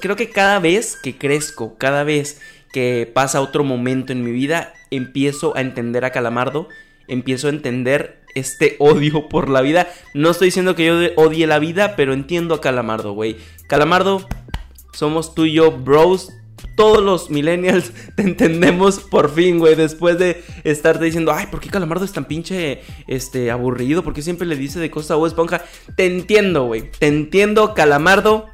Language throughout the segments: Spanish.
Creo que cada vez que crezco, cada vez que pasa otro momento en mi vida, empiezo a entender a Calamardo, empiezo a entender este odio por la vida. No estoy diciendo que yo odie la vida, pero entiendo a Calamardo, güey. Calamardo, somos tú y yo, bros. Todos los millennials te entendemos por fin, güey. Después de estarte diciendo, ay, ¿por qué Calamardo es tan pinche este, aburrido? ¿Por qué siempre le dice de cosas a Esponja? Te entiendo, güey. Te entiendo, Calamardo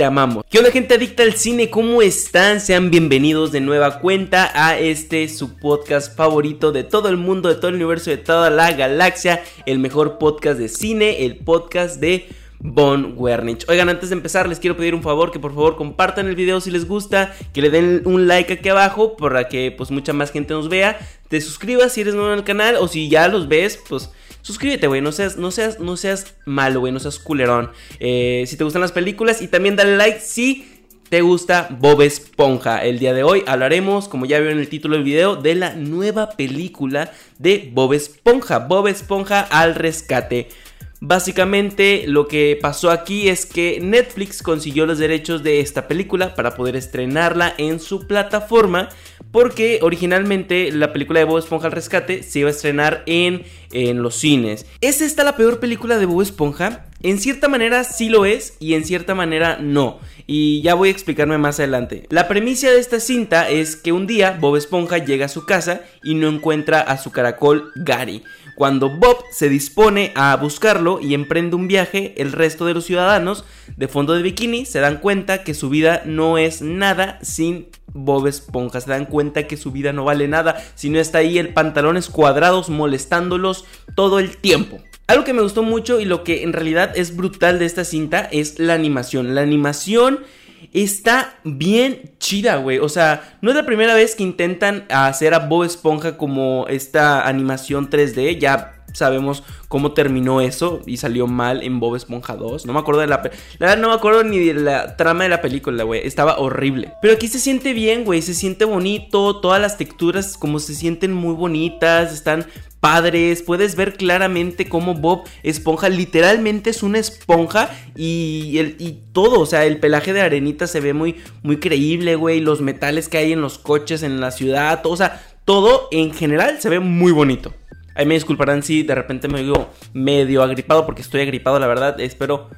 te amamos. ¿Qué onda gente adicta al cine? ¿Cómo están? Sean bienvenidos de nueva cuenta a este su podcast favorito de todo el mundo, de todo el universo, de toda la galaxia, el mejor podcast de cine, el podcast de Von Wernich. Oigan, antes de empezar les quiero pedir un favor, que por favor compartan el video si les gusta, que le den un like aquí abajo para que pues mucha más gente nos vea, te suscribas si eres nuevo en el canal o si ya los ves, pues suscríbete, güey. No seas, no seas, no seas malo, güey. No seas culerón. Eh, si te gustan las películas y también dale like si te gusta Bob Esponja. El día de hoy hablaremos, como ya vieron en el título del video, de la nueva película de Bob Esponja. Bob Esponja al rescate. Básicamente lo que pasó aquí es que Netflix consiguió los derechos de esta película para poder estrenarla en su plataforma porque originalmente la película de Bob Esponja al rescate se iba a estrenar en, en los cines. ¿Es esta la peor película de Bob Esponja? En cierta manera sí lo es y en cierta manera no. Y ya voy a explicarme más adelante. La premisa de esta cinta es que un día Bob Esponja llega a su casa y no encuentra a su caracol Gary. Cuando Bob se dispone a buscarlo y emprende un viaje, el resto de los ciudadanos de fondo de bikini se dan cuenta que su vida no es nada sin Bob Esponja. Se dan cuenta que su vida no vale nada si no está ahí en pantalones cuadrados molestándolos todo el tiempo. Algo que me gustó mucho y lo que en realidad es brutal de esta cinta es la animación. La animación está bien chida, güey. O sea, no es la primera vez que intentan hacer a Bob Esponja como esta animación 3D. Ya sabemos cómo terminó eso y salió mal en Bob Esponja 2. No me acuerdo de la... La verdad no me acuerdo ni de la trama de la película, güey. Estaba horrible. Pero aquí se siente bien, güey. Se siente bonito. Todas las texturas como se sienten muy bonitas. Están padres, puedes ver claramente cómo Bob Esponja literalmente es una esponja y, el, y todo, o sea, el pelaje de arenita se ve muy, muy creíble, güey, los metales que hay en los coches en la ciudad, todo, o sea, todo en general se ve muy bonito. Ahí me disculparán si de repente me digo medio agripado porque estoy agripado, la verdad. Espero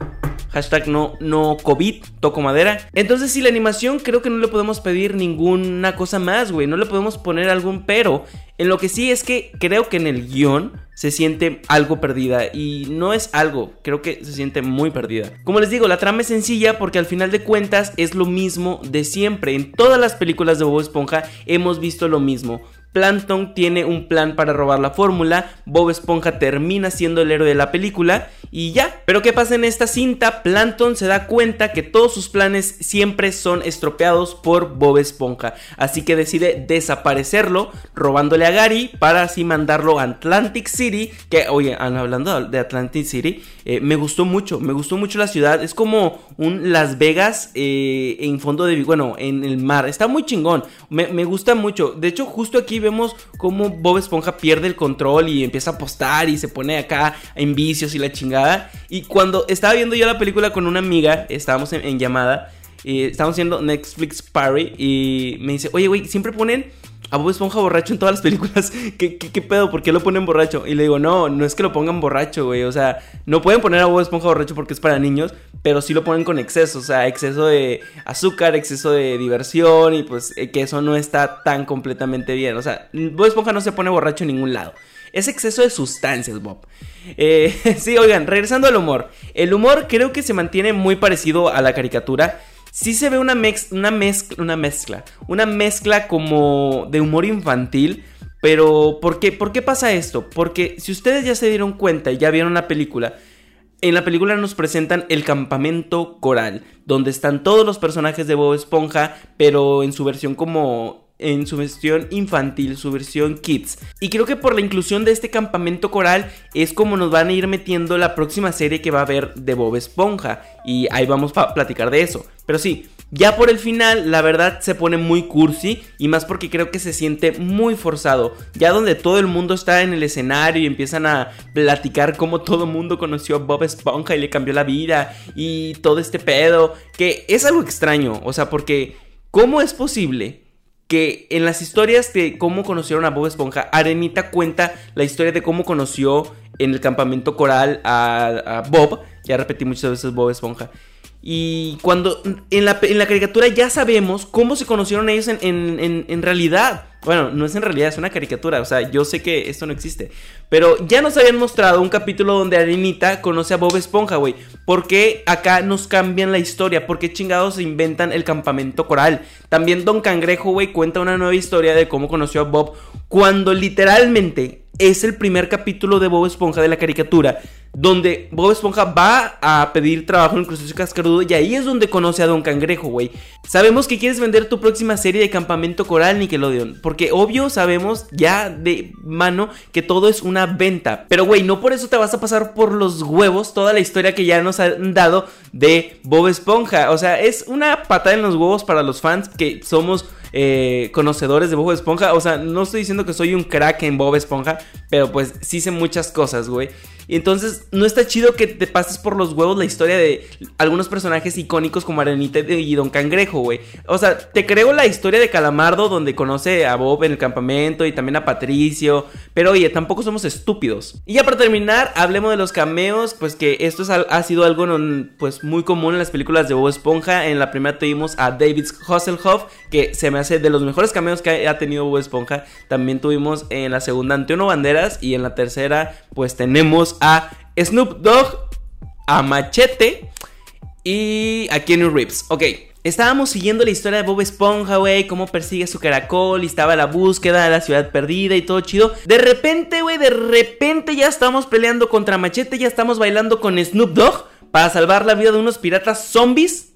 Hashtag no, COVID, toco madera. Entonces, si la animación creo que no le podemos pedir ninguna cosa más, güey. No le podemos poner algún pero. En lo que sí es que creo que en el guion se siente algo perdida. Y no es algo, creo que se siente muy perdida. Como les digo, la trama es sencilla porque al final de cuentas es lo mismo de siempre. En todas las películas de Bob Esponja hemos visto lo mismo. Plankton tiene un plan para robar la fórmula, Bob Esponja termina siendo el héroe de la película. Y ya. Pero ¿qué pasa en esta cinta? Plankton se da cuenta que todos sus planes siempre son estropeados por Bob Esponja, así que decide desaparecerlo, robándole a Gary para así mandarlo a Atlantic City, que oye, hablando de Atlantic City, eh, me gustó mucho, me gustó mucho la ciudad, es como un Las Vegas eh, en fondo de, bueno, en el mar, está muy chingón, me, me gusta mucho, de hecho justo aquí vemos cómo Bob Esponja pierde el control y empieza a apostar y se pone acá en vicios y la chingada. Y cuando estaba viendo yo la película con una amiga, estábamos en, llamada, y estábamos haciendo Netflix Party y me dice, oye, güey, siempre ponen a Bob Esponja borracho en todas las películas. ¿Qué, ¿Qué, pedo? ¿Por qué lo ponen borracho? Y le digo, no, no es que lo pongan borracho, güey. O sea, no pueden poner a Bob Esponja borracho porque es para niños, pero sí lo ponen con exceso. O sea, exceso de azúcar, exceso de diversión y pues eh, que eso no está tan completamente bien. O sea, Bob Esponja no se pone borracho en ningún lado. Es exceso de sustancias, Bob. Eh, sí, oigan, regresando al humor. El humor creo que se mantiene muy parecido a la caricatura sí se ve una, una, mezcla, una mezcla, una mezcla como de humor infantil. Pero, ¿por qué? ¿por qué pasa esto? Porque si ustedes ya se dieron cuenta y ya vieron la película, en la película nos presentan el campamento coral, donde están todos los personajes de Bob Esponja, pero en su versión como en su versión infantil, su versión kids. Y creo que por la inclusión de este campamento coral es como nos van a ir metiendo la próxima serie que va a haber de Bob Esponja. Y ahí vamos a platicar de eso. Pero sí, Ya por el final, la verdad se pone muy cursi y más porque creo que se siente muy forzado. Ya donde todo el mundo está en el escenario y empiezan a platicar cómo todo el mundo conoció a Bob Esponja y le cambió la vida y todo este pedo, que es algo extraño, o sea, porque ¿cómo es posible que en las historias de cómo conocieron a Bob Esponja, Arenita cuenta la historia de cómo conoció en el campamento coral a, Bob, ya repetí muchas veces Bob Esponja, y cuando en la, en la caricatura ya sabemos cómo se conocieron ellos en, en, en, realidad. Bueno, no es en realidad, es una caricatura. O sea, yo sé que esto no existe. Pero ya nos habían mostrado un capítulo donde Arenita conoce a Bob Esponja, güey. ¿Por qué acá nos cambian la historia? ¿Por qué chingados se inventan el campamento coral? También Don Cangrejo, güey, cuenta una nueva historia de cómo conoció a Bob. Cuando literalmente es el primer capítulo de Bob Esponja de la caricatura donde Bob Esponja va a pedir trabajo en el crustáceo cascarudo y ahí es donde conoce a Don Cangrejo, güey. Sabemos que quieres vender tu próxima serie de Campamento Coral Nickelodeon, porque obvio sabemos ya de mano que todo es una venta, pero güey, no por eso te vas a pasar por los huevos toda la historia que ya nos han dado de Bob Esponja, o sea, es una patada en los huevos para los fans que somos eh, conocedores de Bob Esponja. O sea, no estoy diciendo que soy un crack en Bob Esponja, pero pues sí sé muchas cosas, güey. Y entonces no está chido que te pases por los huevos la historia de algunos personajes icónicos como Arenita y Don Cangrejo, güey. O sea, te creo la historia de Calamardo donde conoce a Bob en el campamento y también a Patricio. Pero oye, tampoco somos estúpidos. Y ya para terminar, hablemos de los cameos, pues que esto ha sido algo pues muy común en las películas de Bob Esponja. En la primera tuvimos a David Hasselhoff, que se me hace de los mejores cameos que ha tenido Bob Esponja. También tuvimos en la segunda Antonio Banderas y en la tercera pues tenemos a Snoop Dogg, a Machete y a Kenny Reeves. Ok. Estábamos siguiendo la historia de Bob Esponja, güey, cómo persigue su caracol y estaba la búsqueda de la ciudad perdida y todo chido. De repente, güey, de repente ya estamos peleando contra Machete, ya estamos bailando con Snoop Dogg para salvar la vida de unos piratas zombies.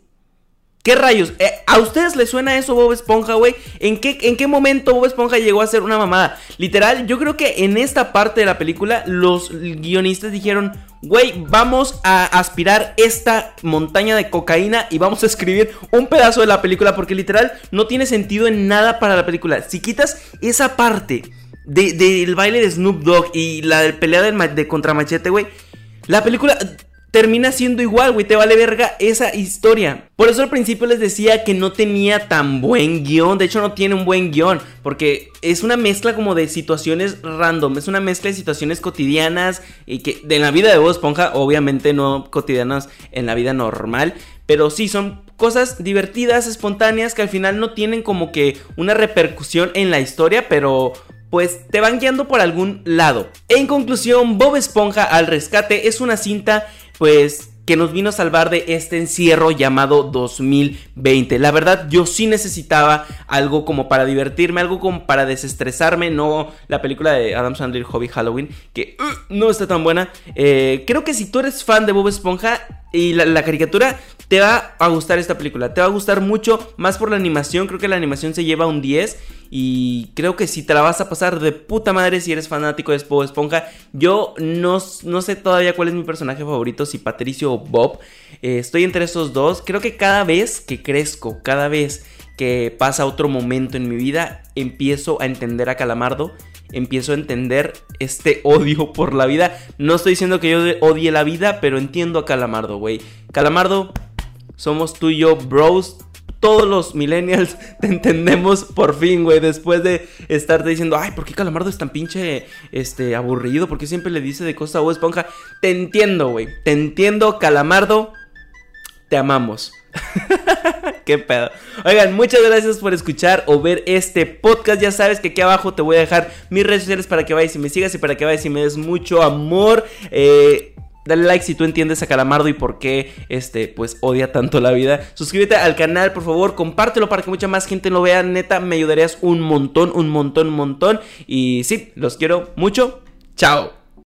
¿Qué rayos? Eh, ¿A ustedes les suena eso Bob Esponja, güey? ¿En qué, ¿En qué momento Bob Esponja llegó a ser una mamada? Literal, yo creo que en esta parte de la película los guionistas dijeron, güey, vamos a aspirar esta montaña de cocaína y vamos a escribir un pedazo de la película porque literal no tiene sentido en nada para la película. Si quitas esa parte del baile de Snoop Dogg y la pelea de, de contra Machete, güey, la película termina siendo igual, güey, te vale verga esa historia. Por eso al principio les decía que no tenía tan buen guion, de hecho no tiene un buen guion, porque es una mezcla como de situaciones random, es una mezcla de situaciones cotidianas y que de la vida de Bob Esponja, obviamente no cotidianas en la vida normal, pero sí son cosas divertidas, espontáneas, que al final no tienen como que una repercusión en la historia, pero pues te van guiando por algún lado. En conclusión, Bob Esponja al rescate es una cinta pues que nos vino a salvar de este encierro llamado 2020. La verdad, yo sí necesitaba algo como para divertirme, algo como para desestresarme, no la película de Adam Sandler Hobby Halloween, que uh, no está tan buena. Eh, creo que si tú eres fan de Bob Esponja y la, caricatura, te va a gustar esta película. Te va a gustar mucho, más por la animación. Creo que la animación se lleva un 10. Y creo que si te la vas a pasar de puta madre si eres fanático de Bob Esponja. Yo no, no sé todavía cuál es mi personaje favorito, si Patricio o Bob. Eh, estoy entre esos dos. Creo que cada vez que crezco, cada vez que pasa otro momento en mi vida, empiezo a entender a Calamardo. Empiezo a entender este odio por la vida. No estoy diciendo que yo odie la vida, pero entiendo a Calamardo, güey. Calamardo, somos tú y yo, bros todos los millennials te entendemos por fin, güey. Después de estarte diciendo, ay, ¿por qué Calamardo es tan pinche este, aburrido? ¿Por qué siempre le dice de cosas a Bob Esponja? Te entiendo, güey. Te entiendo, Calamardo. Te amamos. Qué pedo. Oigan, muchas gracias por escuchar o ver este podcast. Ya sabes que aquí abajo te voy a dejar mis redes sociales para que vayas y me sigas y para que vayas y me des mucho amor. Eh Dale like si tú entiendes a Calamardo y por qué este pues odia tanto la vida. Suscríbete al canal, por favor, compártelo para que mucha más gente lo vea. Neta, me ayudarías un montón, un montón, un montón. Y sí, los quiero mucho. Chao.